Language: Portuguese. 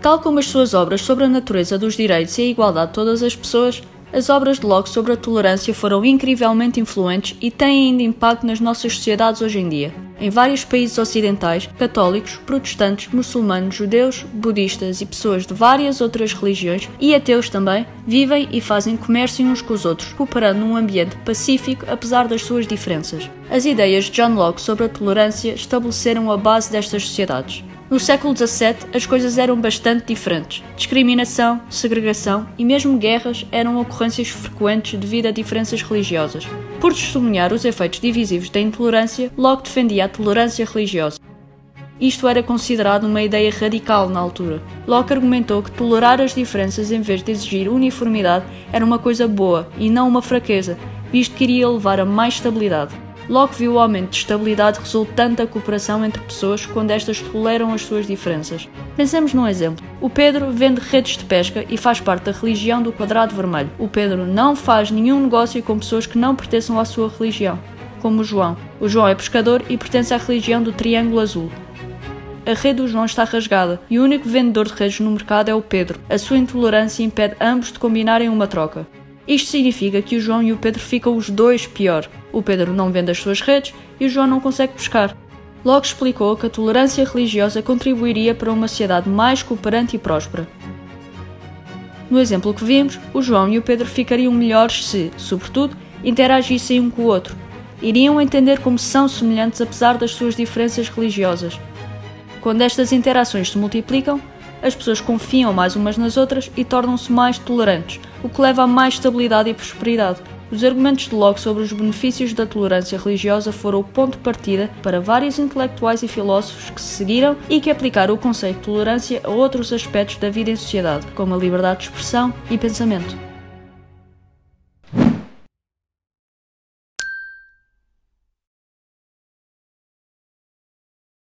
Tal como as suas obras sobre a natureza dos direitos e a igualdade de todas as pessoas, as obras de Locke sobre a tolerância foram incrivelmente influentes e têm ainda impacto nas nossas sociedades hoje em dia. Em vários países ocidentais, católicos, protestantes, muçulmanos, judeus, budistas e pessoas de várias outras religiões e ateus também vivem e fazem comércio uns com os outros, cooperando num ambiente pacífico apesar das suas diferenças. As ideias de John Locke sobre a tolerância estabeleceram a base destas sociedades. No século XVII, as coisas eram bastante diferentes. Discriminação, segregação e mesmo guerras eram ocorrências frequentes devido a diferenças religiosas. Por testemunhar os efeitos divisivos da intolerância, Locke defendia a tolerância religiosa. Isto era considerado uma ideia radical na altura. Locke argumentou que tolerar as diferenças em vez de exigir uniformidade era uma coisa boa e não uma fraqueza, visto que iria levar a mais estabilidade. Locke viu o aumento de estabilidade resultante da cooperação entre pessoas quando estas toleram as suas diferenças. Pensemos num exemplo. O Pedro vende redes de pesca e faz parte da religião do quadrado vermelho. O Pedro não faz nenhum negócio com pessoas que não pertençam à sua religião, como o João. O João é pescador e pertence à religião do triângulo azul. A rede do João está rasgada e o único vendedor de redes no mercado é o Pedro. A sua intolerância impede ambos de combinarem uma troca. Isto significa que o João e o Pedro ficam os dois pior. O Pedro não vende as suas redes e o João não consegue pescar. Logo explicou que a tolerância religiosa contribuiria para uma sociedade mais cooperante e próspera. No exemplo que vimos, o João e o Pedro ficariam melhores se, sobretudo, interagissem um com o outro. Iriam entender como são semelhantes apesar das suas diferenças religiosas. Quando estas interações se multiplicam, as pessoas confiam mais umas nas outras e tornam-se mais tolerantes, o que leva a mais estabilidade e prosperidade. Os argumentos de Locke sobre os benefícios da tolerância religiosa foram o ponto de partida para vários intelectuais e filósofos que se seguiram e que aplicaram o conceito de tolerância a outros aspectos da vida em sociedade, como a liberdade de expressão e pensamento.